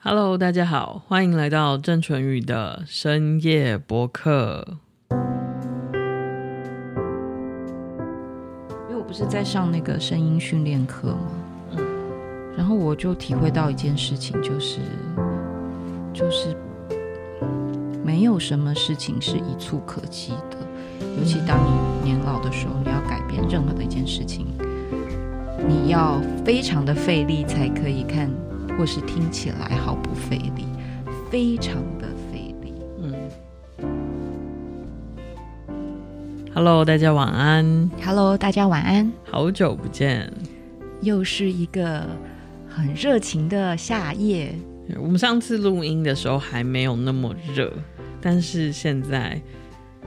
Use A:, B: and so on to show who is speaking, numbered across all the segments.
A: Hello，大家好，欢迎来到郑淳宇的深夜播客。
B: 因为我不是在上那个声音训练课吗？嗯，然后我就体会到一件事情，就是，就是没有什么事情是一蹴可及的，尤其当你年老的时候，你要改变任何的一件事情，你要非常的费力才可以看。或是听起来毫不费力，非常的费力。嗯。
A: Hello，大家晚安。
B: Hello，大家晚安。
A: 好久不见，
B: 又是一个很热情的夏夜。
A: 我们上次录音的时候还没有那么热，但是现在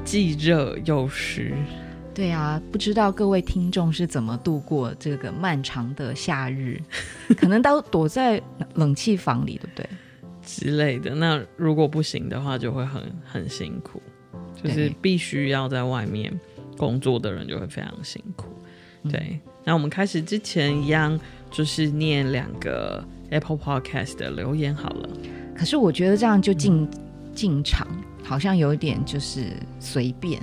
A: 既热又湿。
B: 对啊，不知道各位听众是怎么度过这个漫长的夏日？可能都躲在冷气房里，对不对？
A: 之类的。那如果不行的话，就会很很辛苦，就是必须要在外面工作的人就会非常辛苦。对，嗯、那我们开始之前一样，就是念两个 Apple Podcast 的留言好了。
B: 可是我觉得这样就进、嗯、进场，好像有点就是随便。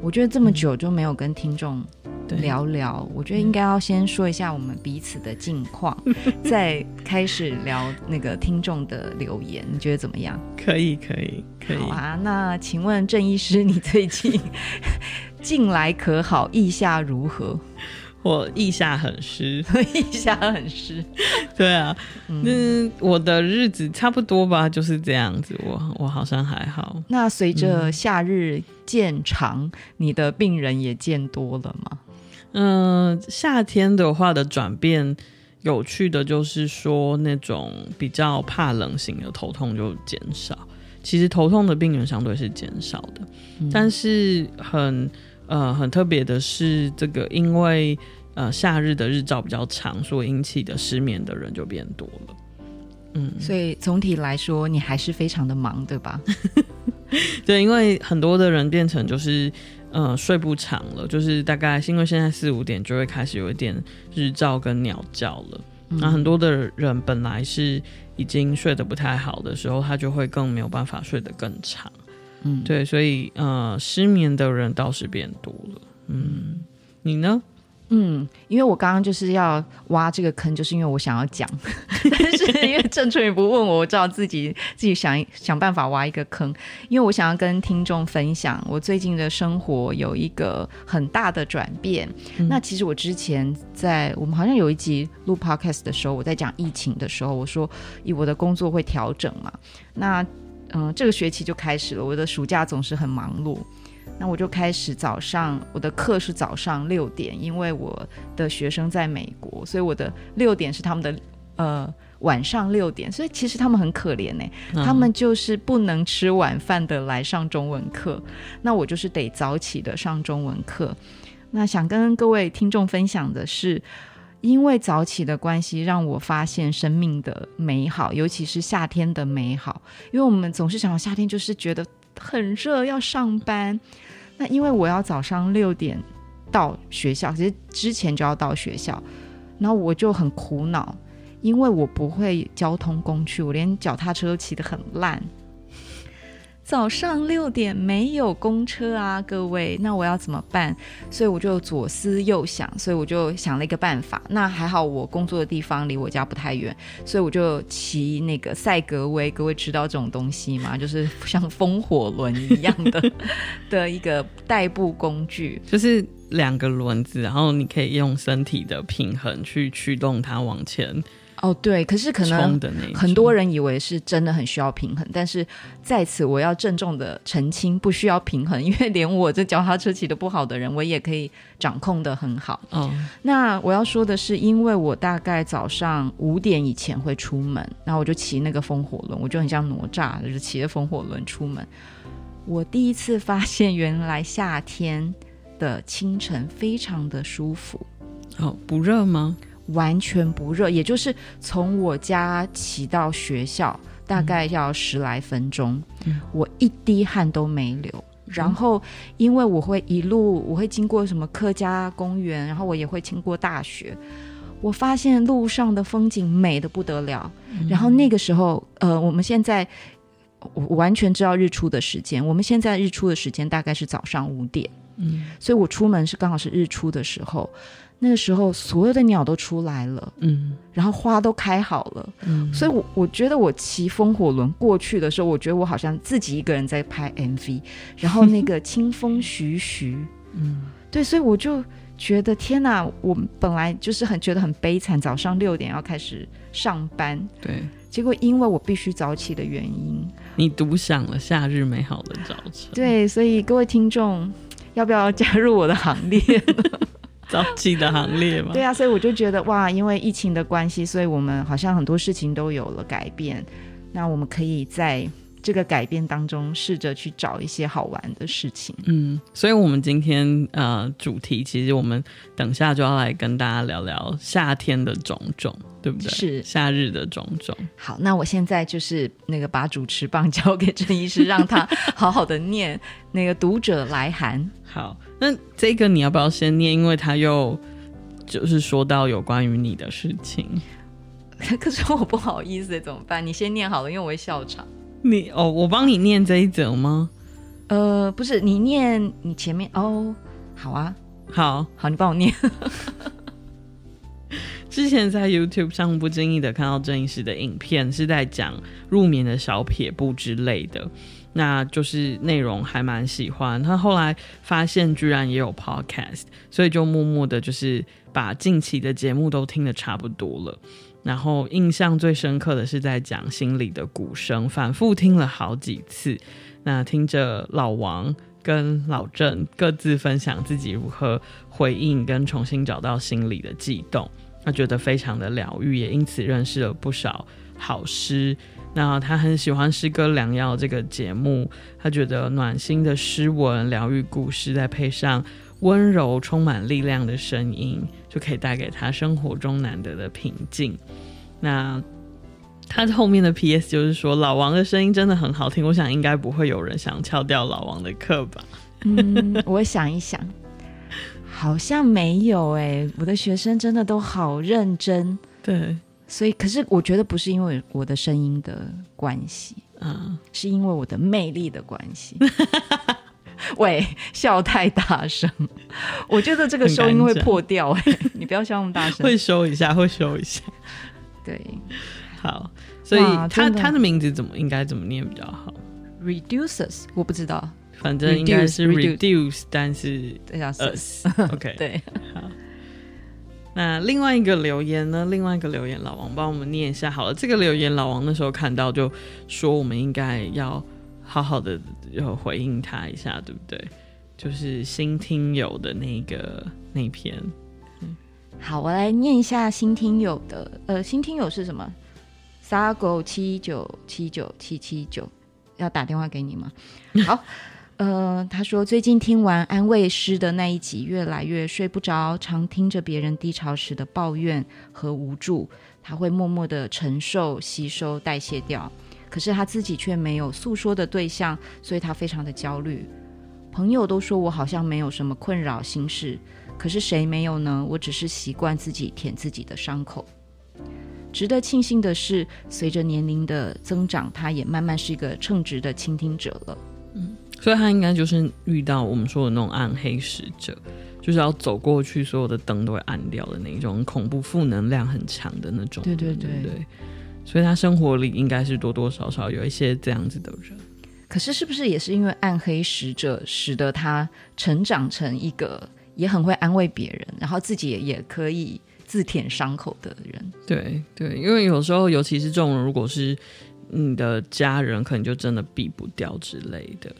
B: 我觉得这么久就没有跟听众聊聊，嗯、我觉得应该要先说一下我们彼此的近况，再开始聊那个听众的留言。你觉得怎么样？
A: 可以，可以，可以。
B: 好啊，那请问郑医师，你最近 近来可好？意下如何？
A: 我腋下很湿，
B: 腋下很湿。
A: 对啊，嗯，那我的日子差不多吧，就是这样子。我我好像还好。
B: 那随着夏日渐长，嗯，你的病人也渐多了吗？
A: 嗯，呃，夏天的话的转变，有趣的就是说，那种比较怕冷型的头痛就减少。其实头痛的病人相对是减少的，嗯，但是很。呃，很特别的是，这个因为呃夏日的日照比较长，所以引起的失眠的人就变多了。嗯，
B: 所以总体来说，你还是非常的忙，对吧？
A: 对，因为很多的人变成就是呃睡不长了，就是大概因为现在四五点就会开始有一点日照跟鸟叫了。那、嗯、很多的人本来是已经睡得不太好的时候，他就会更没有办法睡得更长。嗯，对，所以呃，失眠的人倒是变多了。嗯，你呢？
B: 嗯，因为我刚刚就是要挖这个坑，就是因为我想要讲，但是因为郑春雨不问我，我知道自己自己想想办法挖一个坑，因为我想要跟听众分享我最近的生活有一个很大的转变。嗯、那其实我之前在我们好像有一集录 podcast 的时候，我在讲疫情的时候，我说以我的工作会调整嘛，那。嗯，这个学期就开始了。我的暑假总是很忙碌，那我就开始早上，我的课是早上六点，因为我的学生在美国，所以我的六点是他们的呃晚上六点，所以其实他们很可怜呢，嗯、他们就是不能吃晚饭的来上中文课，那我就是得早起的上中文课。那想跟各位听众分享的是。因为早起的关系，让我发现生命的美好，尤其是夏天的美好。因为我们总是想夏天就是觉得很热，要上班。那因为我要早上六点到学校，其实之前就要到学校，然后我就很苦恼，因为我不会交通工具，我连脚踏车都骑得很烂。早上六点没有公车啊，各位，那我要怎么办？所以我就左思右想，所以我就想了一个办法。那还好，我工作的地方离我家不太远，所以我就骑那个赛格威。各位知道这种东西吗？就是像风火轮一样的的一个代步工具，
A: 就是两个轮子，然后你可以用身体的平衡去驱动它往前。
B: 哦，对，可是可能很多人以为是真的很需要平衡，但是在此我要郑重的澄清，不需要平衡，因为连我这脚踏车骑的不好的人，我也可以掌控的很好。哦，那我要说的是，因为我大概早上五点以前会出门，然后我就骑那个风火轮，我就很像哪吒，就是骑着风火轮出门。我第一次发现，原来夏天的清晨非常的舒服。
A: 哦，不热吗？
B: 完全不热，也就是从我家骑到学校大概要十来分钟，嗯、我一滴汗都没流。嗯、然后，因为我会一路我会经过什么客家公园，然后我也会经过大学，我发现路上的风景美得不得了。嗯、然后那个时候，呃，我们现在我完全知道日出的时间。我们现在日出的时间大概是早上五点，嗯，所以我出门是刚好是日出的时候。那个时候，所有的鸟都出来了，嗯，然后花都开好了，嗯，所以我我觉得我骑风火轮过去的时候，我觉得我好像自己一个人在拍 MV，然后那个清风徐徐，嗯，对，所以我就觉得天哪，我本来就是很觉得很悲惨，早上六点要开始上班，
A: 对，
B: 结果因为我必须早起的原因，
A: 你独享了夏日美好的早晨，
B: 对，所以各位听众要不要加入我的行列？
A: 早起的行列嘛，
B: 对啊，所以我就觉得哇，因为疫情的关系，所以我们好像很多事情都有了改变。那我们可以在这个改变当中，试着去找一些好玩的事情。
A: 嗯，所以我们今天呃主题，其实我们等下就要来跟大家聊聊夏天的种种，对不对？
B: 是
A: 夏日的种种。
B: 好，那我现在就是那个把主持棒交给郑医师，让他好好的念那个读者来函。
A: 好。那这个你要不要先念？因为他又就是说到有关于你的事情，
B: 可是我不好意思，怎么办？你先念好了，因为我会笑场。
A: 你哦，我帮你念这一则吗？
B: 呃，不是，你念你前面哦。好啊，
A: 好
B: 好，你帮我念。
A: 之前在 YouTube 上不经意的看到郑医师的影片，是在讲入眠的小撇步之类的。那就是内容还蛮喜欢，他后来发现居然也有 podcast，所以就默默的，就是把近期的节目都听得差不多了。然后印象最深刻的是在讲心里的鼓声，反复听了好几次。那听着老王跟老郑各自分享自己如何回应跟重新找到心里的悸动，他觉得非常的疗愈，也因此认识了不少好诗。那他很喜欢《诗歌良药》这个节目，他觉得暖心的诗文、疗愈故事，再配上温柔、充满力量的声音，就可以带给他生活中难得的平静。那他后面的 P.S. 就是说，老王的声音真的很好听，我想应该不会有人想翘掉老王的课吧？
B: 嗯，我想一想，好像没有哎、欸，我的学生真的都好认真。
A: 对。
B: 所以，可是我觉得不是因为我的声音的关系，嗯，是因为我的魅力的关系。喂，笑太大声，我觉得这个收音会破掉。哎，你不要笑那么大声，
A: 会收一下，会收一下。
B: 对，
A: 好，所以他他的名字怎么应该怎么念比较好
B: ？Reduces，我不知道，
A: 反正应该是 reduce，, 但是
B: 要 us。
A: OK，
B: 对，
A: 好。那另外一个留言呢？另外一个留言，老王帮我们念一下好了。这个留言，老王那时候看到就说，我们应该要好好的要回应他一下，对不对？就是新听友的那个那篇。嗯，
B: 好，我来念一下新听友的。呃，新听友是什么？撒狗七九七九七七九，要打电话给你吗？好。呃，他说最近听完安慰师的那一集，越来越睡不着，常听着别人低潮时的抱怨和无助，他会默默的承受、吸收、代谢掉，可是他自己却没有诉说的对象，所以他非常的焦虑。朋友都说我好像没有什么困扰心事，可是谁没有呢？我只是习惯自己舔自己的伤口。值得庆幸的是，随着年龄的增长，他也慢慢是一个称职的倾听者了。
A: 嗯。所以他应该就是遇到我们说的那种暗黑使者，就是要走过去，所有的灯都会暗掉的那种恐怖、负能量很强的那种。
B: 对对对对，
A: 对。所以他生活里应该是多多少少有一些这样子的人。
B: 可是，是不是也是因为暗黑使者使得他成长成一个也很会安慰别人，然后自己也可以自舔伤口的人？
A: 对对，因为有时候，尤其是这种人，如果是你的家人，可能就真的避不掉之类的。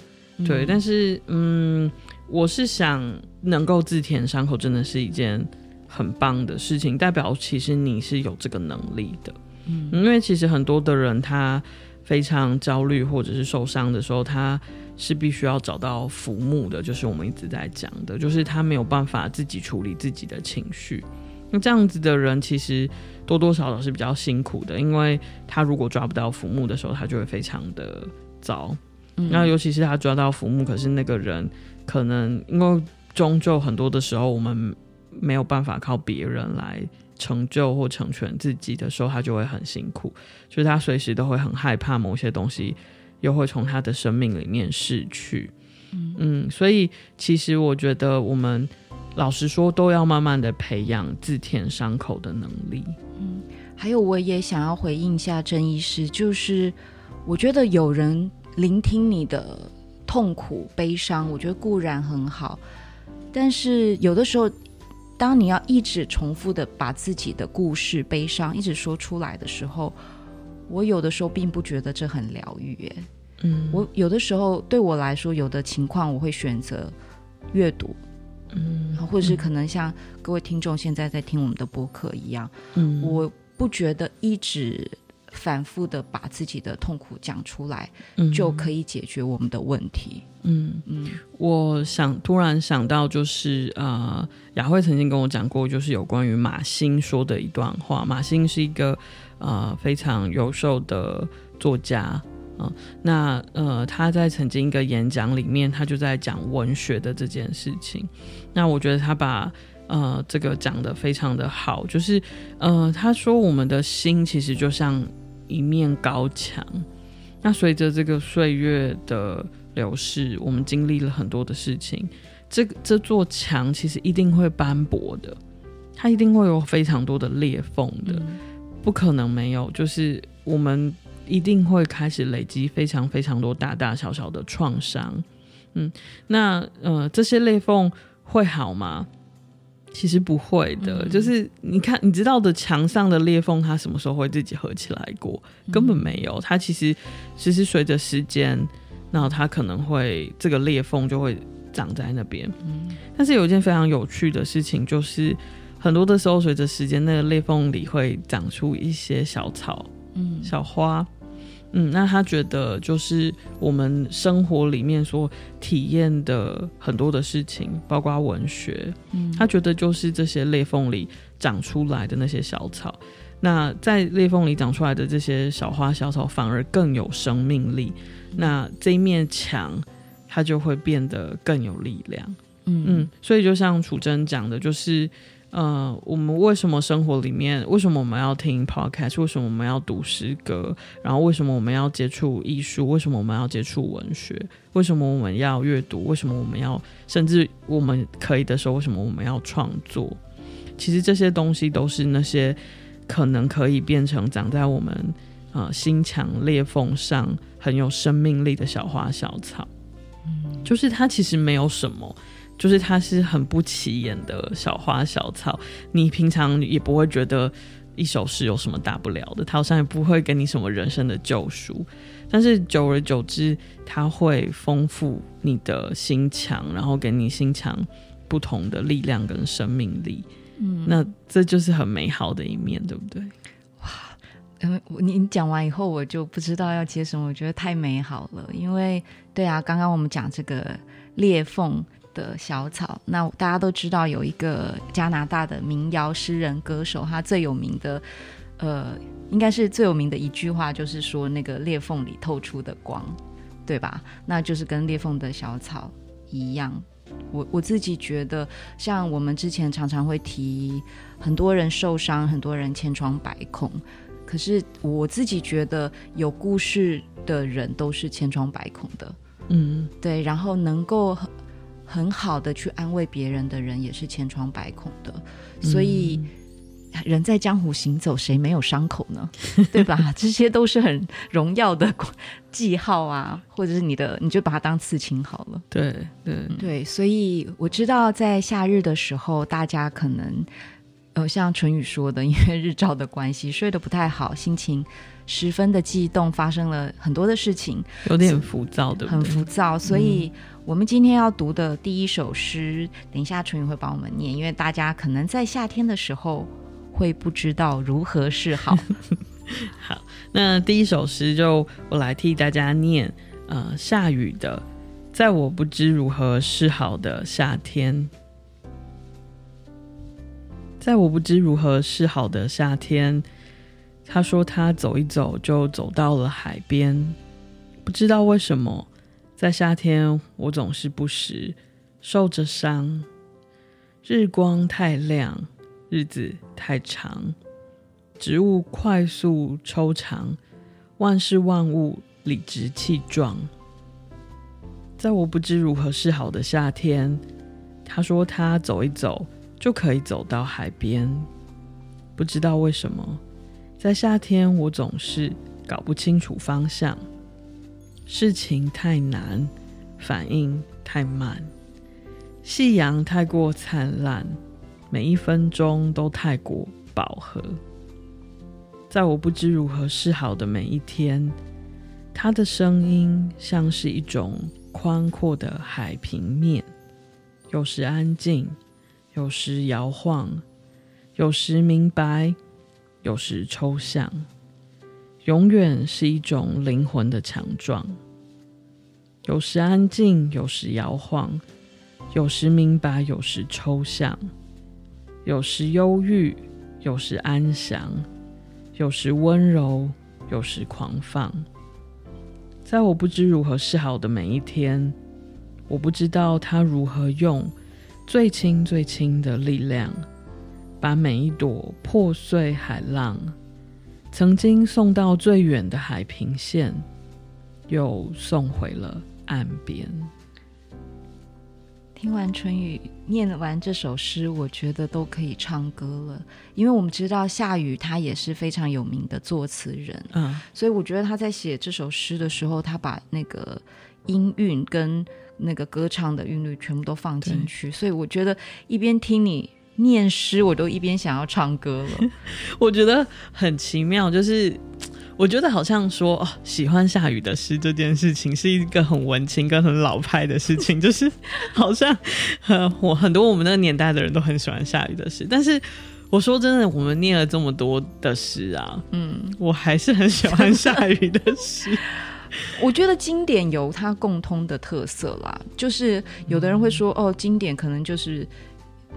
A: 对，但是嗯，我是想能够自舔伤口，真的是一件很棒的事情，代表其实你是有这个能力的。嗯，因为其实很多的人他非常焦虑或者是受伤的时候，他是必须要找到浮木的，就是我们一直在讲的，就是他没有办法自己处理自己的情绪。那这样子的人其实多多少少是比较辛苦的，因为他如果抓不到浮木的时候，他就会非常的糟。那尤其是他抓到浮木，可是那个人可能因为终究很多的时候，我们没有办法靠别人来成就或成全自己的时候，他就会很辛苦，就是他随时都会很害怕某些东西又会从他的生命里面逝去。嗯，嗯，所以其实我觉得我们老实说都要慢慢的培养自舔伤口的能力。
B: 嗯，还有我也想要回应一下郑医师，就是我觉得有人聆听你的痛苦、悲伤，我觉得固然很好，但是有的时候，当你要一直重复的把自己的故事、悲伤一直说出来的时候，我有的时候并不觉得这很疗愈耶。嗯，我有的时候对我来说，有的情况我会选择阅读，嗯，或者是可能像各位听众现在在听我们的播客一样，嗯，我不觉得一直反复的把自己的痛苦讲出来，嗯，就可以解决我们的问题。
A: 嗯嗯，我想突然想到，就是呃，雅慧曾经跟我讲过，就是有关于马欣说的一段话。马欣是一个呃非常优秀的作家。嗯，那呃，他在曾经一个演讲里面，他就在讲文学的这件事情。那我觉得他把呃这个讲的非常的好，就是呃，他说我们的心其实就像一面高墙，那随着这个岁月的流逝，我们经历了很多的事情，这这座墙其实一定会斑驳的，它一定会有非常多的裂缝的，嗯，不可能没有，就是我们。一定会开始累积非常非常多大大小小的创伤，嗯，那呃这些裂缝会好吗？其实不会的，嗯、就是你看你知道的墙上的裂缝，它什么时候会自己合起来过？根本没有，它其实其实随着时间，那它可能会这个裂缝就会长在那边。嗯，但是有一件非常有趣的事情，就是很多的时候随着时间，那个裂缝里会长出一些小草，嗯，小花。嗯，那他觉得就是我们生活里面所体验的很多的事情，包括文学，嗯，他觉得就是这些裂缝里长出来的那些小草，那在裂缝里长出来的这些小花小草反而更有生命力，那这一面墙它就会变得更有力量，嗯。嗯，所以就像楚真讲的，就是。呃，我们为什么生活里面，为什么我们要听 podcast？为什么我们要读诗歌？然后为什么我们要接触艺术？为什么我们要接触文学？为什么我们要阅读？为什么我们要，甚至我们可以的时候，为什么我们要创作？其实这些东西都是那些可能可以变成长在我们呃心墙裂缝上很有生命力的小花小草。嗯，就是它其实没有什么。就是它是很不起眼的小花小草，你平常也不会觉得一首诗有什么大不了的，它好像也不会给你什么人生的救赎，但是久而久之，它会丰富你的心墙，然后给你心墙不同的力量跟生命力。嗯，那这就是很美好的一面，对不对？哇，
B: 嗯，你讲完以后，我就不知道要接什么，我觉得太美好了。因为，对啊，刚刚我们讲这个裂缝。的小草，那大家都知道有一个加拿大的民谣诗人歌手，他最有名的，呃，应该是最有名的一句话，就是说那个裂缝里透出的光，对吧？那就是跟裂缝的小草一样。我我自己觉得，像我们之前常常会提，很多人受伤，很多人千疮百孔，可是我自己觉得，有故事的人都是千疮百孔的。嗯，对，然后能够。很好的去安慰别人的人也是千疮百孔的，所以人在江湖行走，谁没有伤口呢？对吧？这些都是很荣耀的 记号啊，或者是你的，你就把它当刺青好了。
A: 对对
B: 对，所以我知道在夏日的时候，大家可能呃，像淳宇说的，因为日照的关系，睡得不太好，心情十分的激动，发生了很多的事情，
A: 有点浮躁的，
B: 很浮躁，所以。我们今天要读的第一首诗，等一下淳于会帮我们念，因为大家可能在夏天的时候会不知道如何是好。
A: 好，那第一首诗就我来替大家念。呃，夏雨的，在我不知如何是好的夏天，在我不知如何是好的夏天，他说他走一走就走到了海边，不知道为什么。在夏天，我总是不时受着伤。日光太亮，日子太长，植物快速抽长，万事万物理直气壮。在我不知如何是好的夏天，他说他走一走就可以走到海边。不知道为什么，在夏天我总是搞不清楚方向，事情太难，反应太慢，夕阳太过灿烂。每一分钟都太过饱和，在我不知如何是好的每一天，他的声音像是一种宽阔的海平面，有时安静，有时摇晃，有时明白，有时抽象，永远是一种灵魂的强壮。有时安静，有时摇晃，有时明白，有时抽象。有时忧郁，有时安详，有时温柔，有时狂放。在我不知如何是好的每一天，我不知道他如何用最轻最轻的力量，把每一朵破碎海浪，曾经送到最远的海平线，又送回了岸边。
B: 听完春雨念完这首诗，我觉得都可以唱歌了，因为我们知道夏雨他也是非常有名的作词人，嗯，所以我觉得他在写这首诗的时候，他把那个音韵跟那个歌唱的韵律全部都放进去，所以我觉得一边听你念诗，我都一边想要唱歌了。
A: 我觉得很奇妙，就是。我觉得好像说哦，喜欢下雨的诗这件事情是一个很文青跟很老派的事情，就是好像呃，我很多我们那个年代的人都很喜欢下雨的诗，但是我说真的，我们念了这么多的诗啊，嗯，我还是很喜欢下雨的诗。
B: 我觉得经典有它共通的特色啦，就是有的人会说哦，经典可能就是。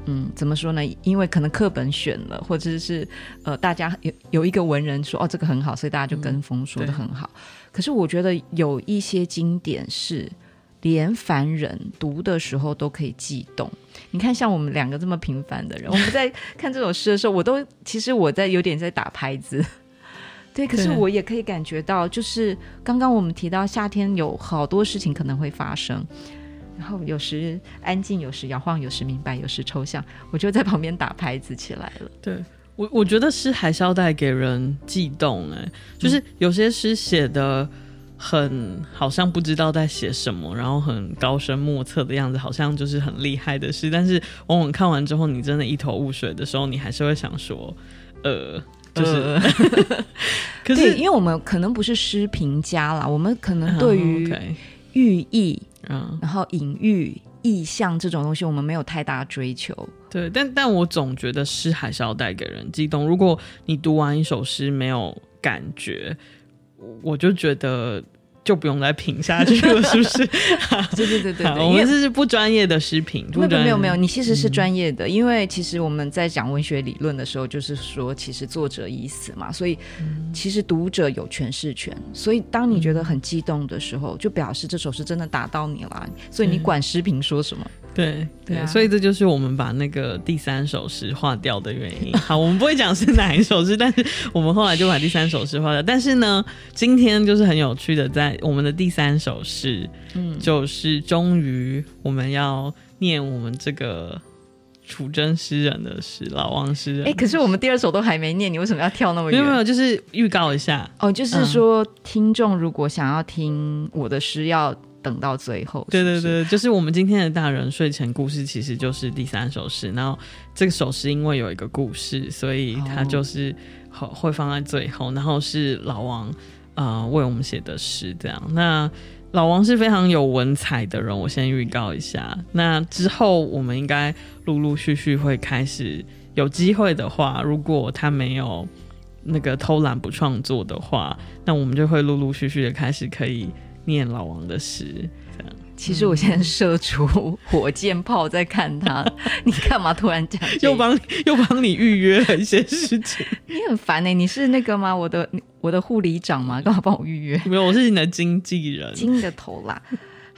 B: 嗯，怎么说呢？因为可能课本选了，或者是呃，大家有有一个文人说哦，这个很好，所以大家就跟风说的很好。嗯、可是我觉得有一些经典是连凡人读的时候都可以悸动。你看，像我们两个这么平凡的人，我们在看这首诗的时候，我都其实我在有点在打拍子。对，可是我也可以感觉到，就是刚刚我们提到夏天有好多事情可能会发生。然后有时安静，有时摇晃，有时明白，有时抽象，我就在旁边打拍子起来了。
A: 对我，我觉得诗还是要带给人悸动。哎，就是有些诗写的很好像不知道在写什么，然后很高深莫测的样子，好像就是很厉害的诗。但是往往看完之后，你真的一头雾水的时候，你还是会想说，呃，就是，呃、
B: 可是因为我们可能不是诗评家啦，我们可能对于寓意。嗯，然后隐喻、意象这种东西，我们没有太大追求。
A: 对，但但我总觉得诗还是要带给人激动。如果你读完一首诗没有感觉，我就觉得。就不用再评下去了，是不是？
B: 对对对对，对，
A: 我们这是不专业的视频。
B: 没有没有没有，你其实是专业的，嗯，因为其实我们在讲文学理论的时候，就是说，其实作者已死嘛，所以其实读者有诠释权。所以当你觉得很激动的时候，就表示这首诗真的打到你了，所以你管诗评说什么？
A: 对对，对，所以这就是我们把那个第三首诗划掉的原因。好，我们不会讲是哪一首诗，但是我们后来就把第三首诗划掉。但是呢，今天就是很有趣的，在我们的第三首诗，嗯，就是终于我们要念我们这个楚真诗人的诗，老王诗人。哎，可
B: 是我们第二首都还没念，你为什么要跳那么远？
A: 没有没有，就是预告一下
B: 哦，就是说、嗯、听众如果想要听我的诗要。等到最后是是，
A: 对对对，就是我们今天的大人睡前故事，其实就是第三首诗。然后这个首诗因为有一个故事，所以它就是会放在最后。然后是老王呃为我们写的诗，这样。那老王是非常有文采的人，我先预告一下。那之后我们应该陆陆续续会开始有机会的话，如果他没有那个偷懒不创作的话，那我们就会陆陆续续的开始可以。念老王的诗，这样。
B: 其实我现在射出火箭炮在看他，你干嘛突然讲？
A: 又帮又帮你预约了一些事情，
B: 你很烦呢、欸。你是那个吗？我的我的护理长吗？干嘛帮我预约？
A: 没有，我是你的经纪人，
B: 金的头啦。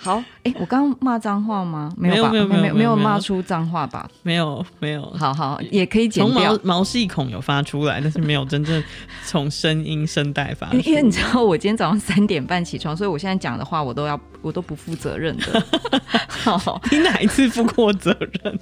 B: 好，哎、欸，我刚刚骂脏话吗？没有吧，
A: 没有没有没有
B: 没有骂出脏话吧？
A: 没有没有。
B: 好好，也可以剪掉。
A: 从毛毛细孔有发出来，但是没有真正从声音声带发出。
B: 因为你知道，我今天早上三点半起床，所以我现在讲的话，我都要我都不负责任的。好，
A: 你哪一次负过责任？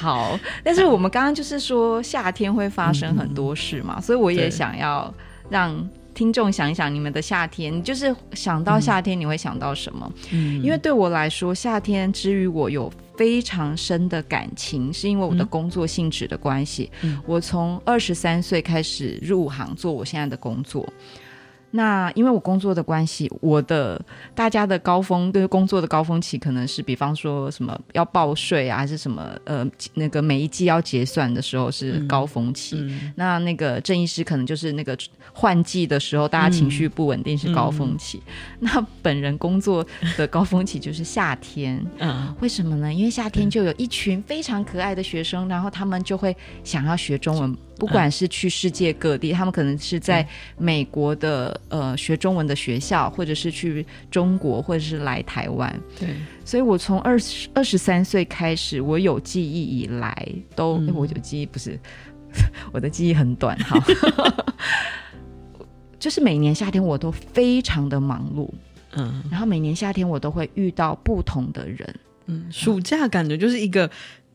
B: 好，但是我们刚刚就是说夏天会发生很多事嘛，嗯、所以我也想要让。听众想一想，你们的夏天，就是想到夏天，你会想到什么？嗯，因为对我来说，夏天之于我有非常深的感情，是因为我的工作性质的关系。嗯，我从二十三岁开始入行做我现在的工作。那因为我工作的关系，我的大家的高峰就是工作的高峰期可能是，比方说什么要报税啊，还是什么呃那个每一季要结算的时候是高峰期。嗯嗯、那那个郑医师可能就是那个换季的时候，大家情绪不稳定是高峰期。那本人工作的高峰期就是夏天。嗯，为什么呢？因为夏天就有一群非常可爱的学生，然后他们就会想要学中文。不管是去世界各地，嗯、他们可能是在美国的、嗯、呃学中文的学校，或者是去中国，或者是来台湾。对，所以我从二十二十三岁开始，我有记忆以来都，嗯、我有记忆不是 我的记忆很短哈，就是每年夏天我都非常的忙碌，嗯，然后每年夏天我都会遇到不同的人，嗯，
A: 暑假感觉就是一个。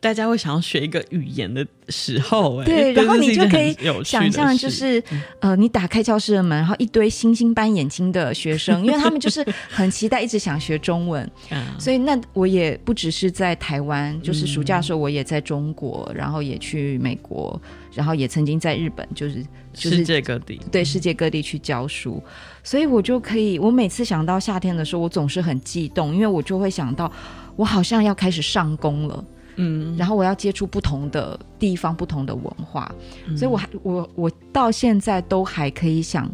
A: 大家会想要学一个语言的时候，哎，
B: 对，然后你就可以想象，就是呃，你打开教室的门，然后一堆星星般眼睛的学生，因为他们就是 很期待，一直想学中文，所以那我也不只是在台湾，就是暑假的时候我也在中国，然后也去美国，然后也曾经在日本，就是就是
A: 世界各地，
B: 对，世界各地去教书，所以我就可以，我每次想到夏天的时候，我总是很激动，因为我就会想到，我好像要开始上工了。嗯，然后我要接触不同的地方、不同的文化，嗯、所以我还我我到现在都还可以想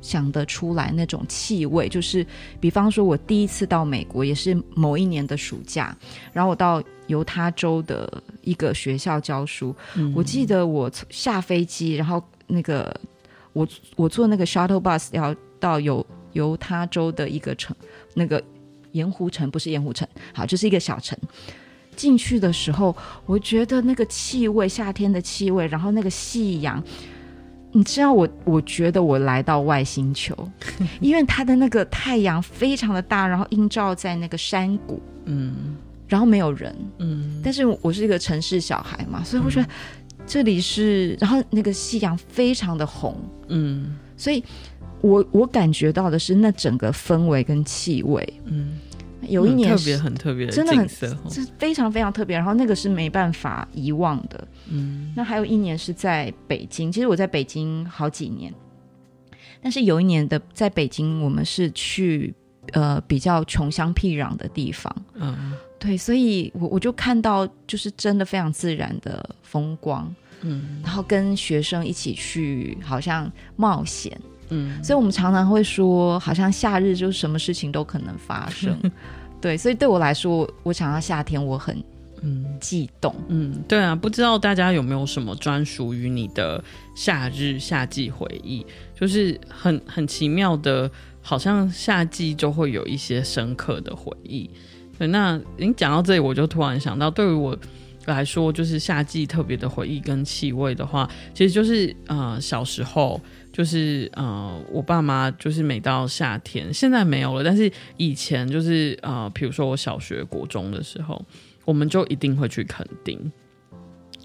B: 想得出来那种气味，就是比方说，我第一次到美国也是某一年的暑假，然后我到犹他州的一个学校教书，嗯、我记得我下飞机，然后那个我我坐那个 shuttle bus 要到犹犹他州的一个城，那个盐湖城不是盐湖城，好，就是一个小城。进去的时候，我觉得那个气味，夏天的气味，然后那个夕阳，你知道我，我觉得我来到外星球，因为它的那个太阳非常的大，然后映照在那个山谷，嗯，然后没有人，嗯，但是我是一个城市小孩嘛，所以我觉得这里是，然后那个夕阳非常的红，嗯，所以我我感觉到的是那整个氛围跟气味，嗯。有一年
A: 特别很特别，
B: 真的很是非常非常特别。然后那个是没办法遗忘的。嗯，那还有一年是在北京，其实我在北京好几年，但是有一年的在北京，我们是去呃比较穷乡僻壤的地方。嗯，对，所以我我就看到就是真的非常自然的风光。嗯，然后跟学生一起去，好像冒险。嗯，所以我们常常会说，好像夏日就是什么事情都可能发生，对，所以对我来说，我想到夏天，我很嗯悸动，
A: 嗯，对啊，不知道大家有没有什么专属于你的夏日、夏季回忆？就是很很奇妙的，好像夏季就会有一些深刻的回忆。对，那您讲到这里，我就突然想到，对于我来说，就是夏季特别的回忆跟气味的话，其实就是呃小时候。就是呃，我爸妈就是每到夏天，现在没有了，但是以前就是呃，比如说我小学、国中的时候，我们就一定会去垦丁。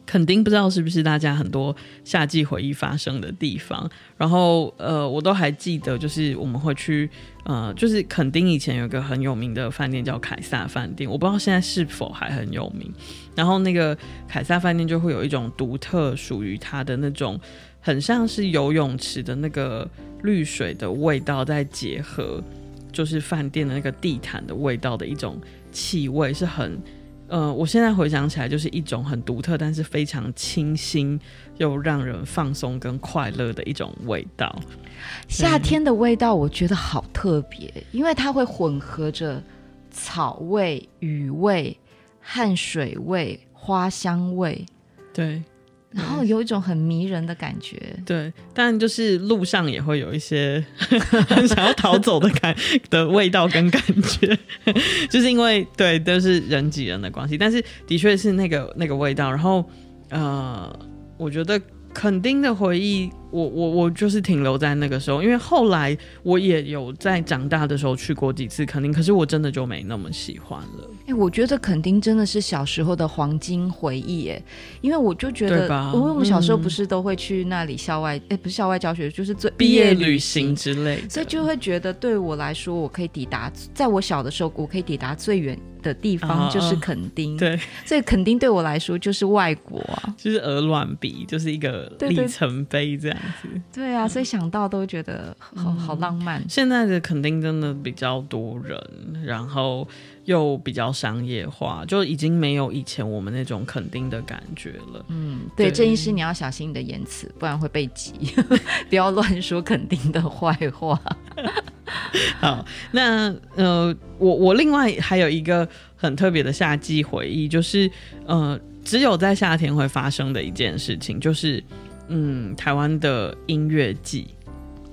A: 垦丁不知道是不是大家很多夏季回忆发生的地方，然后呃，我都还记得，就是我们会去呃，就是垦丁以前有一个很有名的饭店叫凯撒饭店，我不知道现在是否还很有名。然后那个凯撒饭店就会有一种独特属于它的那种。很像是游泳池的那个绿水的味道，在结合就是饭店的那个地毯的味道的一种气味，是很呃，我现在回想起来就是一种很独特，但是非常清新又让人放松跟快乐的一种味道。
B: 夏天的味道我觉得好特别，因为它会混合着草味、雨味、汗水味、花香味，
A: 对。
B: 然后有一种很迷人的感觉。
A: 对，但就是路上也会有一些很 想要逃走的感的味道跟感觉，就是因为对都是人挤人的关系，但是的确是那个那个味道。然后呃，我觉得。肯丁的回忆，我我我就是停留在那个时候，因为后来我也有在长大的时候去过几次垦丁，可是我真的就没那么喜欢了。
B: 哎、欸，我觉得垦丁真的是小时候的黄金回忆，哎，因为我就觉得，因为我们小时候不是都会去那里校外，哎、嗯欸，不是校外教学，就是做毕业旅行之类的，所以就会觉得对我来说，我可以抵达，在我小的时候，我可以抵达最远的地方就是垦丁，
A: 哦，对，
B: 所以垦丁对我来说就是外国啊，
A: 就是鹅卵鼻，就是一个里程碑这样子。
B: 对，对，对啊，所以想到都觉得好好浪漫。
A: 现在的肯定真的比较多人，然后又比较商业化，就已经没有以前我们那种肯定的感觉了。
B: 嗯，对，郑医师你要小心你的言辞，不然会被挤，不要乱说肯定的坏话。
A: 好，那呃，我我另外还有一个很特别的夏季回忆，就是呃，只有在夏天会发生的一件事情，就是嗯，台湾的音乐季。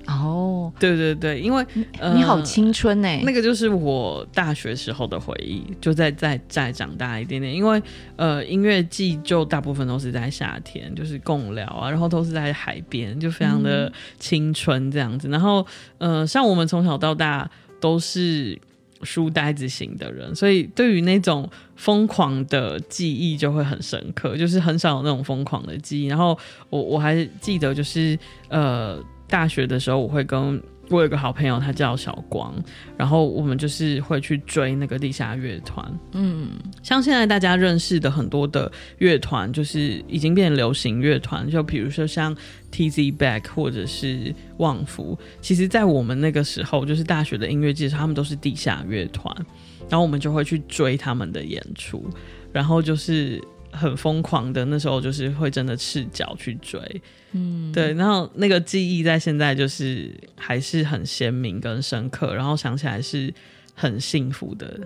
B: 哦，
A: 对对对，因为
B: 你，呃、你好青春呢，
A: 那个就是我大学时候的回忆，就再再再长大一点点。因为呃，音乐季就大部分都是在夏天，就是共聊啊，然后都是在海边，就非常的青春这样子。嗯、然后呃，像我们从小到大都是书呆子型的人，所以对于那种疯狂的记忆就会很深刻，就是很少有那种疯狂的记忆。然后我我还记得就是呃。大学的时候，我会跟我有个好朋友，他叫小光，然后我们就是会去追那个地下乐团。嗯，像现在大家认识的很多的乐团，就是已经变成流行乐团，就比如说像 Tizzy Bac 或者是旺福。其实，在我们那个时候，就是大学的音乐季的时候，他们都是地下乐团，然后我们就会去追他们的演出，然后就是。很疯狂的，那时候就是会真的赤脚去追，嗯，对，然后那个记忆在现在就是还是很鲜明跟深刻，然后想起来是很幸福的。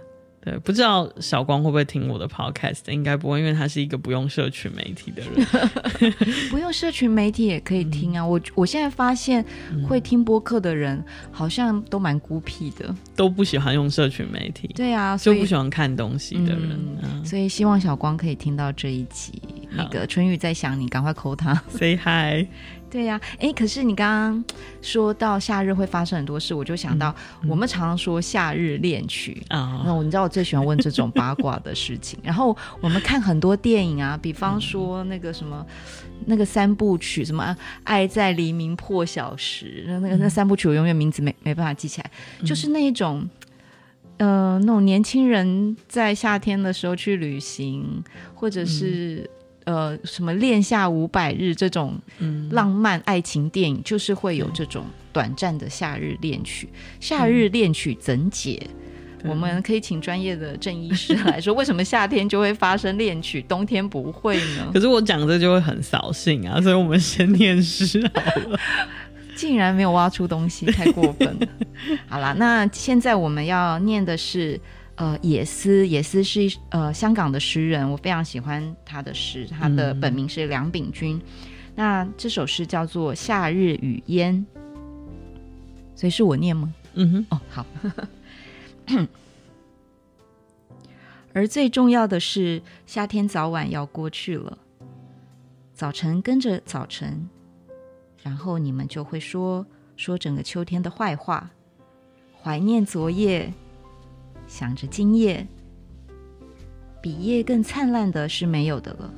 A: 对，不知道小光会不会听我的 podcast？应该不会，因为他是一个不用社群媒体的人。
B: 不用社群媒体也可以听啊！嗯、我我现在发现会听播客的人好像都蛮孤僻的，
A: 都不喜欢用社群媒体。
B: 对啊，
A: 就不喜欢看东西的人。
B: 嗯、所以希望小光可以听到这一集。那个春雨在想你，赶快 call 他
A: ，say hi。
B: 对呀、啊，哎，可是你刚刚说到夏日会发生很多事，我就想到我们常常说夏日恋曲啊。那、嗯、你知道我最喜欢问这种八卦的事情。然后我们看很多电影啊，比方说那个什么、嗯、那个三部曲，什么《爱在黎明破晓时》，那那个那三部曲我永远名字没没办法记起来，嗯、就是那一种，呃，那种年轻人在夏天的时候去旅行，或者是。嗯呃，什么恋夏五百日这种浪漫爱情电影，嗯、就是会有这种短暂的夏日恋曲。嗯、夏日恋曲怎解？嗯、我们可以请专业的郑医师来说，为什么夏天就会发生恋曲，冬天不会呢？
A: 可是我讲这就会很扫兴啊，所以我们先念诗好了。
B: 竟然没有挖出东西，太过分了。好了，那现在我们要念的是。呃，野思，野思是呃香港的诗人，我非常喜欢他的诗，他的本名是梁秉钧。嗯、那这首诗叫做《夏日与烟》，所以是我念吗？嗯哼，哦，好。而最重要的是，夏天早晚要过去了，早晨跟着早晨，然后你们就会说说整个秋天的坏话，怀念昨夜。想着今夜，比夜更灿烂的是没有的了。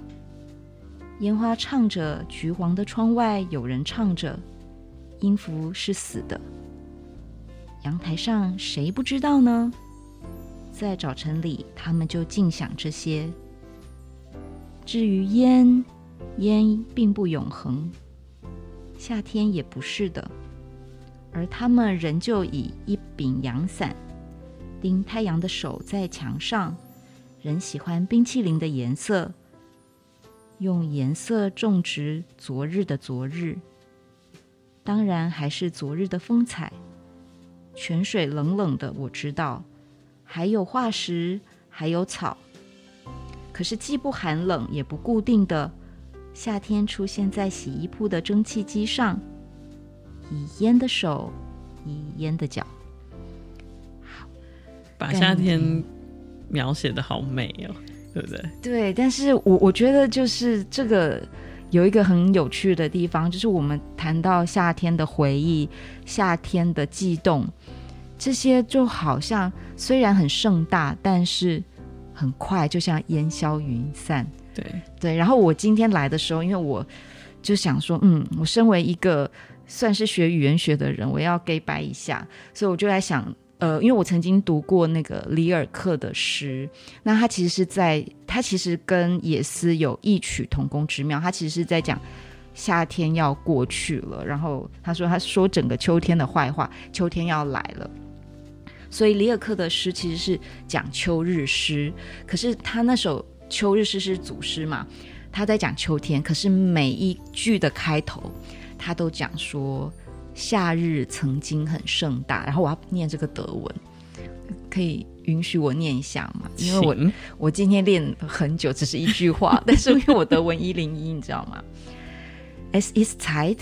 B: 烟花唱着，橘黄的窗外有人唱着，音符是死的。阳台上谁不知道呢？在早晨里，他们就尽想这些。至于烟，烟并不永恒，夏天也不是的，而他们仍旧以一柄阳伞。盯太阳的手在墙上，人喜欢冰淇淋的颜色，用颜色种植昨日的昨日，当然还是昨日的风采。泉水冷冷的，我知道，还有化石，还有草，可是既不寒冷也不固定的，夏天出现在洗衣铺的蒸汽机上，已淹的手，已淹的脚。
A: 好，把夏天描写的好美哦，对不对？
B: 对，但是我我觉得就是这个有一个很有趣的地方，就是我们谈到夏天的回忆、夏天的悸动，这些就好像虽然很盛大，但是很快就像烟消云散。
A: 对
B: 对，然后我今天来的时候，因为我就想说，嗯，我身为一个算是学语言学的人，我要给白一下，所以我就在想，呃，因为我曾经读过那个里尔克的诗，那他其实是在，他其实跟野思有异曲同工之妙，他其实是在讲夏天要过去了，然后他说他说整个秋天的坏话，秋天要来了，所以里尔克的诗其实是讲秋日诗，可是他那首。秋日诗是祖诗嘛，他在讲秋天，可是每一句的开头，他都讲说夏日曾经很盛大。然后我要念这个德文，可以允许我念一下吗？因为我我今天练很久，只是一句话，但是因为我德文一零一，你知道吗？Es ist Zeit,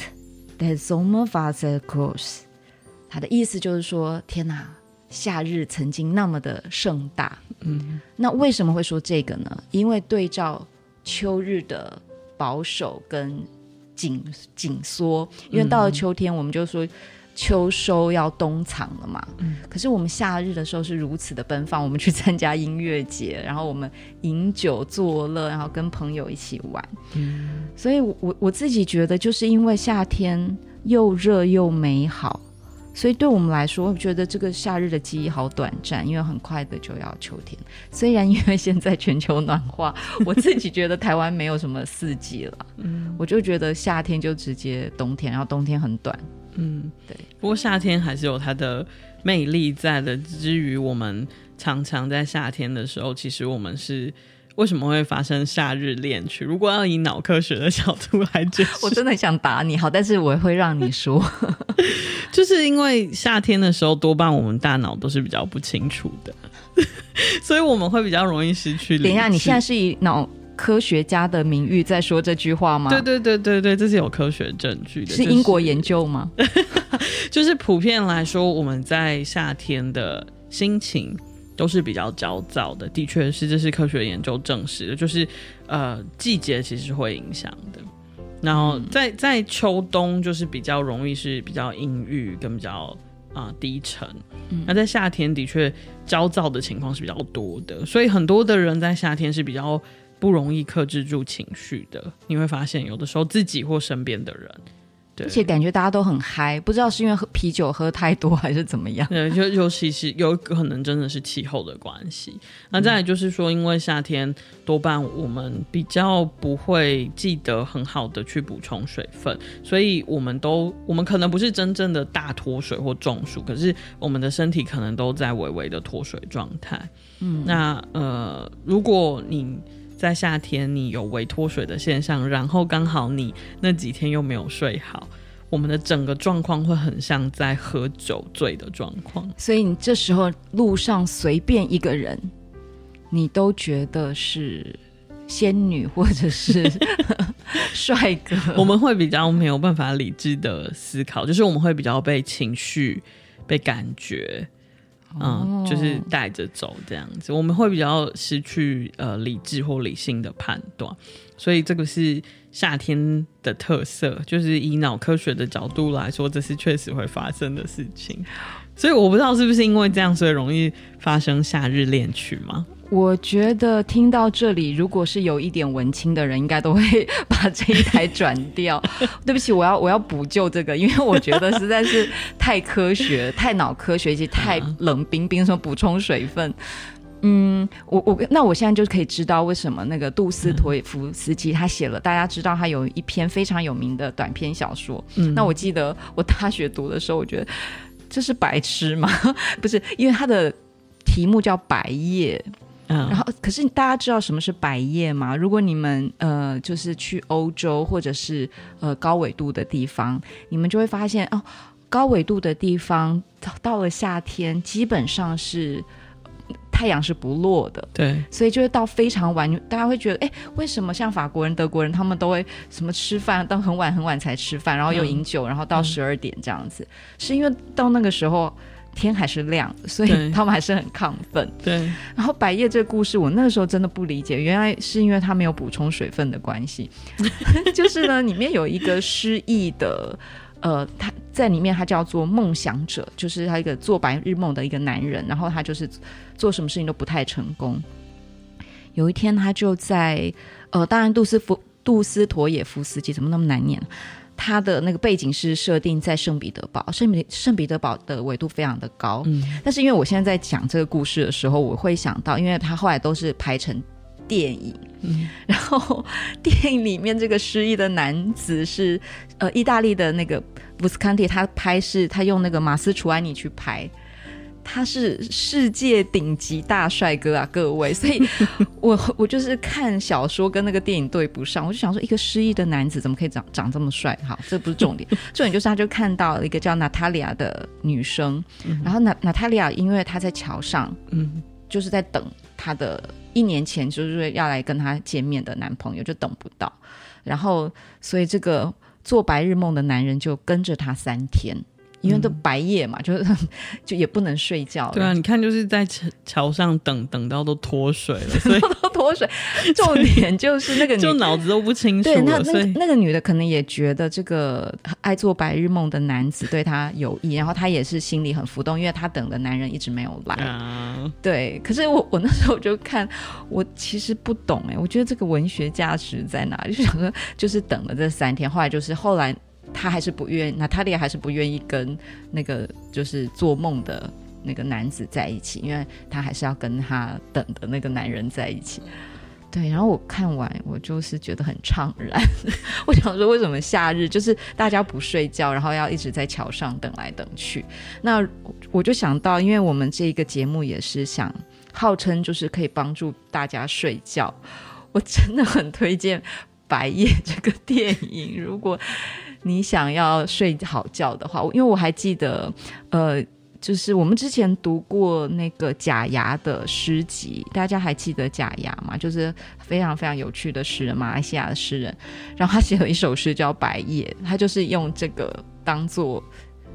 B: der Sommerphase groß。他的意思就是说，天哪！夏日曾经那么的盛大，嗯，那为什么会说这个呢？因为对照秋日的保守跟紧紧缩，因为到了秋天，我们就说秋收要冬藏了嘛，嗯，可是我们夏日的时候是如此的奔放，我们去参加音乐节，然后我们饮酒作乐，然后跟朋友一起玩，嗯，所以我我自己觉得，就是因为夏天又热又美好。所以对我们来说，我觉得这个夏日的记忆好短暂，因为很快的就要秋天。虽然因为现在全球暖化，我自己觉得台湾没有什么四季了，嗯，我就觉得夏天就直接冬天，然后冬天很短，嗯，对。
A: 不过夏天还是有它的魅力在的。之于我们常常在夏天的时候，其实我们是。为什么会发生夏日恋曲？如果要以脑科学的角度来解释，
B: 我真的想打你。好，但是我会让你说，
A: 就是因为夏天的时候，多半我们大脑都是比较不清楚的，所以我们会比较容易失去。
B: 等一下，你现在是以脑科学家的名誉在说这句话吗？
A: 对对对对对，这是有科学证据的，
B: 是英国研究吗？
A: 就是普遍来说，我们在夏天的心情。都是比较焦躁的，的确是，这是科学研究证实的，就是呃，季节其实会影响的。然后在在秋冬，就是比较容易是比较阴郁跟比较啊、呃、低沉。嗯、那在夏天，的确焦躁的情况是比较多的，所以很多的人在夏天是比较不容易克制住情绪的。你会发现，有的时候自己或身边的人。
B: 而且感觉大家都很嗨，不知道是因为喝啤酒喝太多还是怎么样。
A: 对，就尤其是有可能真的是气候的关系。那再来就是说，因为夏天多半我们比较不会记得很好的去补充水分，所以我们都我们可能不是真正的大脱水或中暑，可是我们的身体可能都在微微的脱水状态。嗯，那呃，如果你在夏天，你有微脱水的现象，然后刚好你那几天又没有睡好，我们的整个状况会很像在喝酒醉的状况。
B: 所以你这时候路上随便一个人，你都觉得是仙女或者是 帅哥。
A: 我们会比较没有办法理智的思考，就是我们会比较被情绪、被感觉。嗯，就是带着走这样子，我们会比较失去呃理智或理性的判断，所以这个是夏天的特色，就是以脑科学的角度来说，这是确实会发生的事情。所以我不知道是不是因为这样，所以容易发生夏日恋曲吗？
B: 我觉得听到这里，如果是有一点文青的人，应该都会 把这一台转掉。对不起，我要我要补救这个，因为我觉得实在是太科学、太脑科学，以及太冷冰冰。说补充水分，嗯，我我那我现在就可以知道为什么那个杜斯妥也夫斯基他写了，大家知道他有一篇非常有名的短篇小说。嗯，那我记得我大学读的时候，我觉得这是白痴吗？不是，因为他的题目叫《白夜》。然后，可是大家知道什么是白夜吗？如果你们呃，就是去欧洲或者是呃高纬度的地方，你们就会发现哦，高纬度的地方到了夏天，基本上是。太阳是不落的，
A: 对，
B: 所以就会到非常晚，大家会觉得，哎，为什么像法国人、德国人他们都会什么吃饭到很晚很晚才吃饭，然后又饮酒，嗯、然后到十二点这样子，嗯、是因为到那个时候天还是亮，所以他们还是很亢奋。
A: 对，
B: 然后白夜这个故事，我那个时候真的不理解，原来是因为他没有补充水分的关系，就是呢，里面有一个失忆的。呃，他在里面，他叫做梦想者，就是他一个做白日梦的一个男人，然后他就是做什么事情都不太成功。有一天，他就在呃，当然杜斯夫杜斯妥也夫斯基怎么那么难念？他的那个背景是设定在圣彼得堡，圣彼圣彼得堡的纬度非常的高，嗯，但是因为我现在在讲这个故事的时候，我会想到，因为他后来都是拍成。电影，嗯，然后电影里面这个失忆的男子是呃意大利的那个布斯坎蒂，他拍是他用那个马斯楚安尼去拍，他是世界顶级大帅哥啊，各位，所以我我就是看小说跟那个电影对不上，我就想说一个失忆的男子怎么可以长长这么帅？好，这不是重点，重点就是他就看到了一个叫娜塔莉亚的女生，嗯、然后娜娜塔莉亚因为她在桥上，嗯，就是在等她的。一年前就是要来跟她见面的男朋友就等不到，然后所以这个做白日梦的男人就跟着他三天。因为都白夜嘛，就是 就也不能睡觉。
A: 对啊，你看就是在桥桥上等等到都脱水了，所以
B: 都脱水。重点就是那个女
A: 就脑子都不清楚了。
B: 对，那
A: 那
B: 那个女的可能也觉得这个爱做白日梦的男子对她有意，然后她也是心里很浮动，因为她等的男人一直没有来。啊、对，可是我我那时候就看，我其实不懂哎，我觉得这个文学价值在哪里？就想说，就是等了这三天，后来就是后来。他还是不愿，娜塔莉还是不愿意跟那个就是做梦的那个男子在一起，因为他还是要跟他等的那个男人在一起。对，然后我看完，我就是觉得很怅然。我想说，为什么夏日就是大家不睡觉，然后要一直在桥上等来等去？那我就想到，因为我们这一个节目也是想号称就是可以帮助大家睡觉，我真的很推荐《白夜》这个电影。如果你想要睡好觉的话，因为我还记得，呃，就是我们之前读过那个贾牙的诗集，大家还记得贾牙吗？就是非常非常有趣的诗人，马来西亚的诗人。然后他写了一首诗叫《白夜》，他就是用这个当做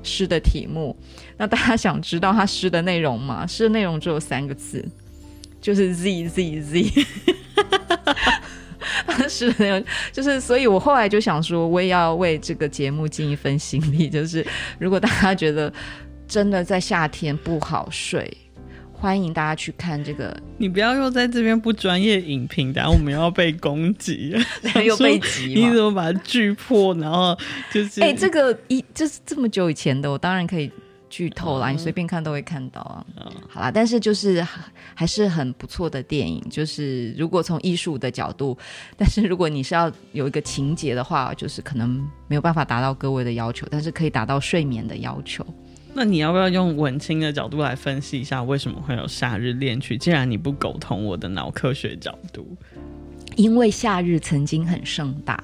B: 诗的题目。那大家想知道他诗的内容吗？诗的内容只有三个字，就是 Z Z Z。是就是，所以我后来就想说，我也要为这个节目尽一份心力。就是，如果大家觉得真的在夏天不好睡，欢迎大家去看这个。
A: 你不要又在这边不专业影评，等下我们要被攻击，
B: 又被挤。
A: 你怎么把它锯破？然后就是，
B: 哎、欸，这个一就是这么久以前的，我当然可以。剧透啦，你随便看都会看到啊。嗯、好啦，但是就是还是很不错的电影。就是如果从艺术的角度，但是如果你是要有一个情节的话，就是可能没有办法达到各位的要求，但是可以达到睡眠的要求。
A: 那你要不要用文青的角度来分析一下，为什么会有夏日恋曲？既然你不苟同我的脑科学角度，
B: 因为夏日曾经很盛大。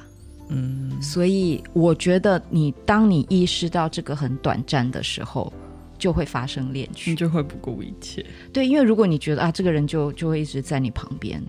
B: 嗯，所以我觉得你当你意识到这个很短暂的时候，就会发生恋曲，
A: 你就会不顾一切。
B: 对，因为如果你觉得啊，这个人就就会一直在你旁边，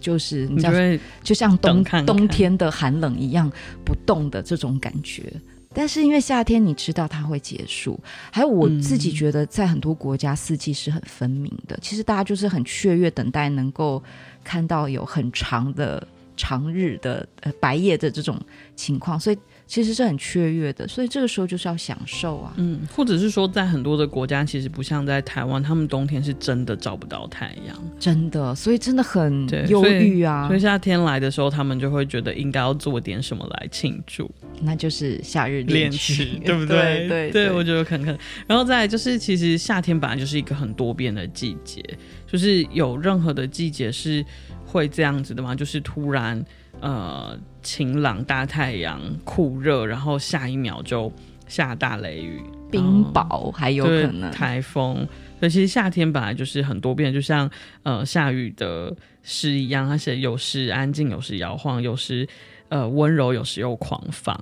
B: 就是你知道，
A: 就，
B: 就像冬冬天的寒冷一样不动的这种感觉。但是因为夏天，你知道它会结束。还有我自己觉得，在很多国家四季是很分明的。嗯、其实大家就是很雀跃，等待能够看到有很长的。长日的呃白夜的这种情况，所以其实是很雀跃的，所以这个时候就是要享受啊。
A: 嗯，或者是说，在很多的国家，其实不像在台湾，他们冬天是真的照不到太阳，
B: 真的，所以真的很忧郁啊。
A: 所以夏天来的时候，他们就会觉得应该要做点什么来庆祝，
B: 那就是夏日恋曲，
A: 对不对？
B: 对对，对，
A: 我觉得可能可能。然后再来就是，其实夏天本来就是一个很多变的季节，就是有任何的季节是。会这样子的吗？就是突然，呃，晴朗大太阳，酷热，然后下一秒就下大雷雨，
B: 冰雹还有可能
A: 台风。所以其实夏天本来就是很多变，就像呃下雨的诗一样，它是有时安静，有时摇晃，有时呃温柔，有时又狂放。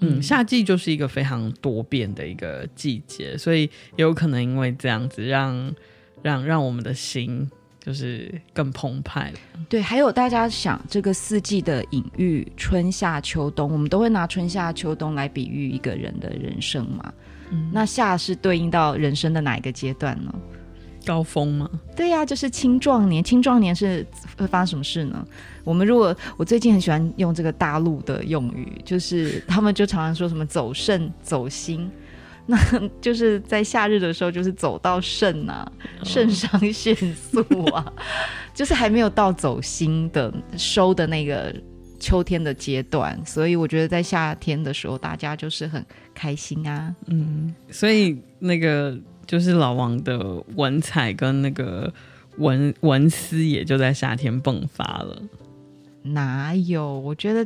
A: 嗯，夏季就是一个非常多变的一个季节，所以也有可能因为这样子让。让让我们的心就是更澎湃。
B: 对，还有大家想这个四季的隐喻，春夏秋冬，我们都会拿春夏秋冬来比喻一个人的人生嘛。嗯，那夏是对应到人生的哪一个阶段呢？
A: 高峰吗？
B: 对呀、啊，就是青壮年。青壮年是会发生什么事呢？我们如果我最近很喜欢用这个大陆的用语，就是他们就常常说什么走肾走心，那就是在夏日的时候，就是走到肾啊，肾上腺素啊，就是还没有到走心的收的那个秋天的阶段。所以我觉得在夏天的时候，大家就是很开心啊。
A: 嗯，所以那个。就是老王的文采跟那个文文思也就在夏天迸发了。
B: 哪有？我觉得，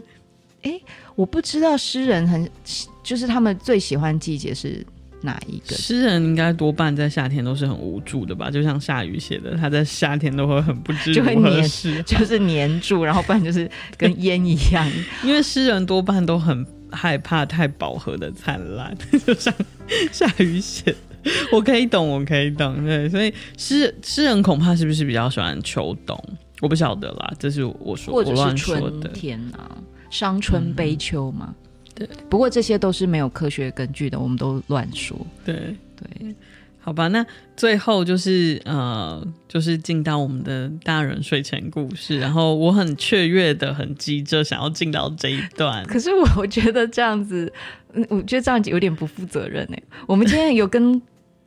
B: 哎、欸，我不知道诗人很就是他们最喜欢季节是哪一个？
A: 诗人应该多半在夏天都是很无助的吧？就像夏雨写的，他在夏天都会很不知如何
B: 就会黏，就是黏住，然后不然就是跟烟一样。
A: 因为诗人多半都很害怕太饱和的灿烂，就像夏雨写的。我可以懂，我可以懂，对，所以诗诗人恐怕是不是比较喜欢秋冬？我不晓得啦，这是我说
B: 或者是春天啊，伤春悲秋嘛。
A: 嗯、对，
B: 不过这些都是没有科学根据的，我们都乱说。
A: 对对，好吧，那最后就是呃，就是进到我们的大人睡前故事，然后我很雀跃的，很急着想要进到这一段。
B: 可是我我觉得这样子，我觉得这样子有点不负责任哎。我们今天有跟。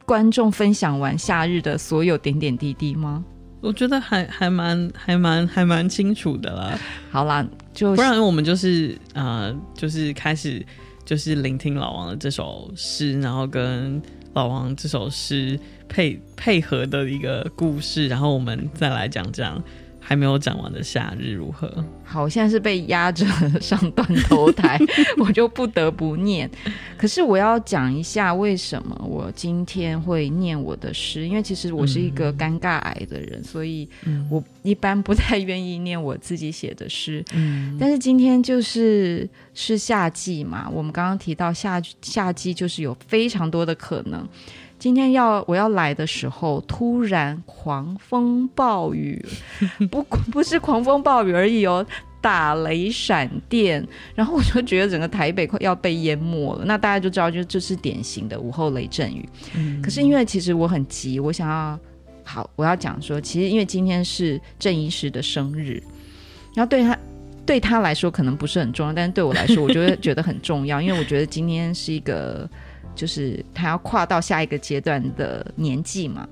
B: 观众分享完夏日的所有点点滴滴吗？
A: 我觉得还还蛮还蛮还蛮清楚的啦。
B: 好啦，就
A: 不然我们就是呃，就是开始就是聆听老王的这首诗，然后跟老王这首诗配配合的一个故事，然后我们再来讲这样。还没有讲完的夏日如何？
B: 好，现在是被压着上断头台，我就不得不念。可是我要讲一下为什么我今天会念我的诗，因为其实我是一个尴尬癌的人，嗯、所以我一般不太愿意念我自己写的诗。嗯，但是今天就是是夏季嘛，我们刚刚提到夏夏季就是有非常多的可能。今天要我要来的时候，突然狂风暴雨，不不是狂风暴雨而已哦，打雷闪电，然后我就觉得整个台北快要被淹没了。那大家就知道，就这是典型的午后雷阵雨。嗯。可是因为其实我很急，我想要好，我要讲说，其实因为今天是郑医师的生日，然后对他对他来说可能不是很重要，但是对我来说，我就会觉得很重要，因为我觉得今天是一个。就是他要跨到下一个阶段的年纪嘛，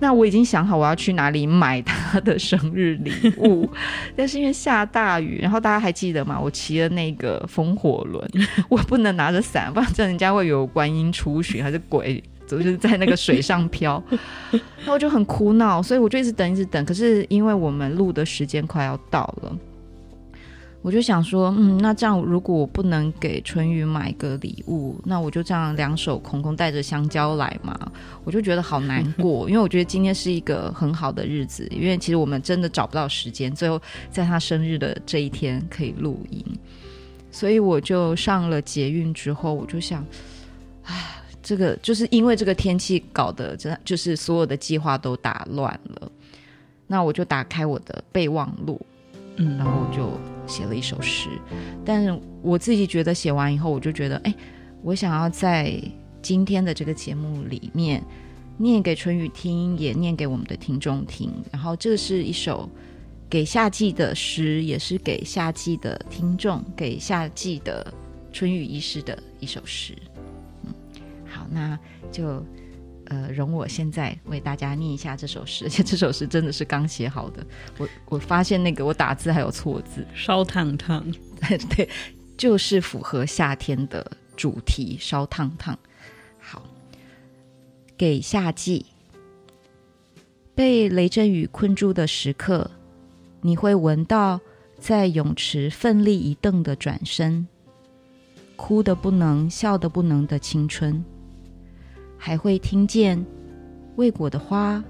B: 那我已经想好我要去哪里买他的生日礼物，但是因为下大雨，然后大家还记得吗？我骑了那个风火轮，我不能拿着伞，不然这人家会有观音出巡还是鬼，就是在那个水上飘，那我就很苦恼，所以我就一直等，一直等。可是因为我们录的时间快要到了。我就想说，嗯，那这样如果我不能给春雨买个礼物，那我就这样两手空空带着香蕉来嘛。我就觉得好难 过，因为我觉得今天是一个很好的日子，因为其实我们真的找不到时间，最后在他生日的这一天可以录音，所以我就上了捷运之后，我就想，唉，这个就是因为这个天气搞得真的就是所有的计划都打乱了。那我就打开我的备忘录，嗯，然后我就。写了一首诗，但是我自己觉得写完以后，我就觉得，哎，我想要在今天的这个节目里面念给春雨听，也念给我们的听众听。然后，这是一首给夏季的诗，也是给夏季的听众，给夏季的春雨医师的一首诗。嗯，好，那就。呃，容我现在为大家念一下这首诗，而且这首诗真的是刚写好的。我我发现那个我打字还有错字，
A: 烧烫烫，
B: 对，就是符合夏天的主题，烧烫烫。好，给夏季，被雷阵雨困住的时刻，你会闻到在泳池奋力一蹬的转身，哭的不能，笑的不能的青春。还会听见未果的花，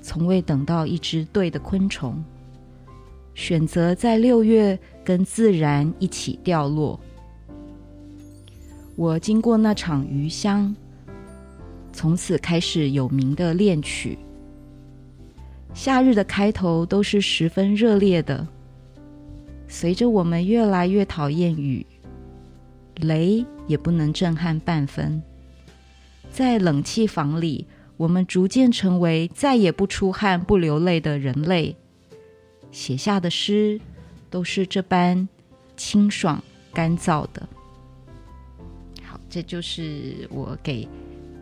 B: 从未等到一只对的昆虫，选择在六月跟自然一起掉落。我经过那场余香，从此开始有名的恋曲，夏日的开头都是十分热烈的。随着我们越来越讨厌雨，雷也不能震撼半分。在冷气房里，我们逐渐成为再也不出汗、不流泪的人类。写下的诗都是这般清爽、干燥的。好，这就是我给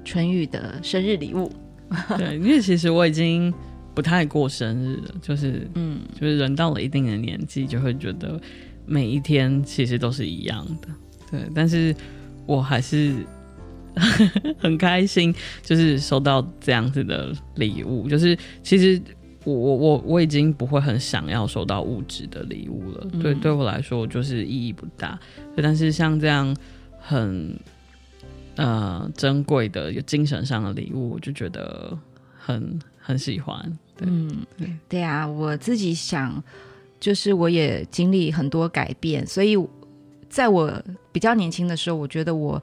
B: 春雨的生日礼物。
A: 对，因为其实我已经。不太过生日了，就是，嗯，就是人到了一定的年纪，就会觉得每一天其实都是一样的，对。但是我还是 很开心，就是收到这样子的礼物。就是其实我我我我已经不会很想要收到物质的礼物了，对，对我来说就是意义不大。但是像这样很呃珍贵的有精神上的礼物，我就觉得很。很喜欢，
B: 嗯，对啊，我自己想，就是我也经历很多改变，所以在我比较年轻的时候，我觉得我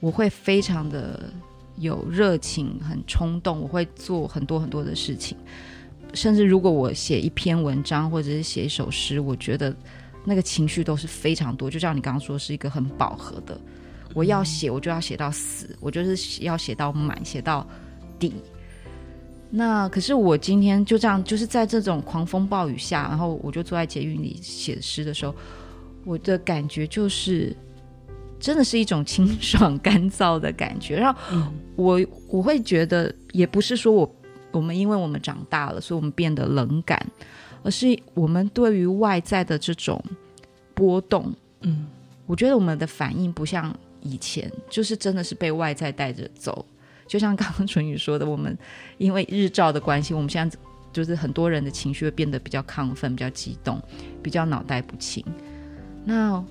B: 我会非常的有热情，很冲动，我会做很多很多的事情，甚至如果我写一篇文章或者是写一首诗，我觉得那个情绪都是非常多，就像你刚刚说，是一个很饱和的，我要写我就要写到死，我就是要写到满，写到底。那可是我今天就这样，就是在这种狂风暴雨下，然后我就坐在捷运里写诗的时候，我的感觉就是，真的是一种清爽干燥的感觉。然后我我会觉得，也不是说我我们因为我们长大了，所以我们变得冷感，而是我们对于外在的这种波动，嗯，我觉得我们的反应不像以前，就是真的是被外在带着走。就像刚刚淳宇说的，我们因为日照的关系，我们现在就是很多人的情绪会变得比较亢奋、比较激动、比较脑袋不清。那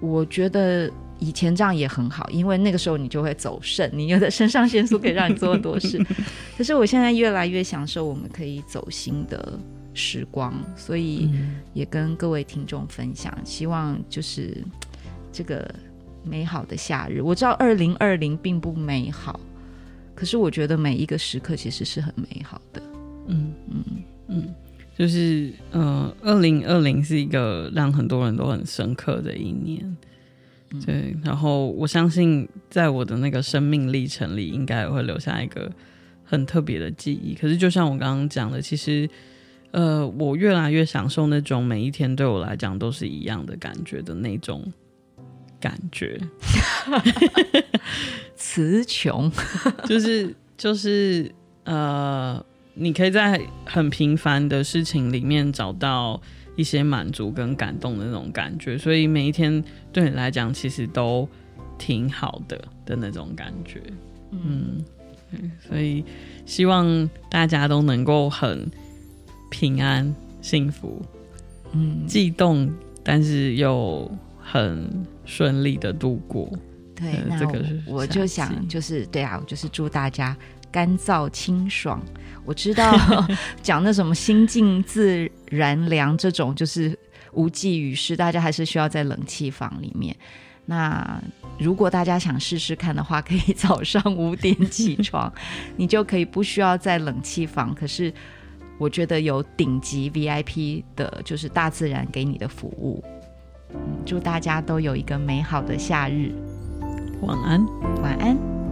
B: 我觉得以前这样也很好，因为那个时候你就会走肾，你有的肾上腺素可以让你做很多事。可是我现在越来越享受我们可以走心的时光，所以也跟各位听众分享，希望就是这个美好的夏日。我知道二零二零并不美好。可是我觉得每一个时刻其实是很美好的，嗯嗯
A: 嗯，就是呃，二零二零是一个让很多人都很深刻的一年，嗯、对。然后我相信，在我的那个生命历程里，应该也会留下一个很特别的记忆。可是就像我刚刚讲的，其实呃，我越来越享受那种每一天对我来讲都是一样的感觉的那种感觉。
B: 词穷，
A: 就是就是呃，你可以在很平凡的事情里面找到一些满足跟感动的那种感觉，所以每一天对你来讲其实都挺好的的那种感觉，嗯，嗯，所以希望大家都能够很平安、幸福，嗯，悸动，但是又很顺利的度过。
B: 对，那我就想，就是对啊，我就是祝大家干燥清爽。我知道 讲那什么心静自然凉这种，就是无济于事，大家还是需要在冷气房里面。那如果大家想试试看的话，可以早上五点起床，你就可以不需要在冷气房。可是我觉得有顶级 VIP 的，就是大自然给你的服务。祝大家都有一个美好的夏日。
A: 晚安，
B: 晚安。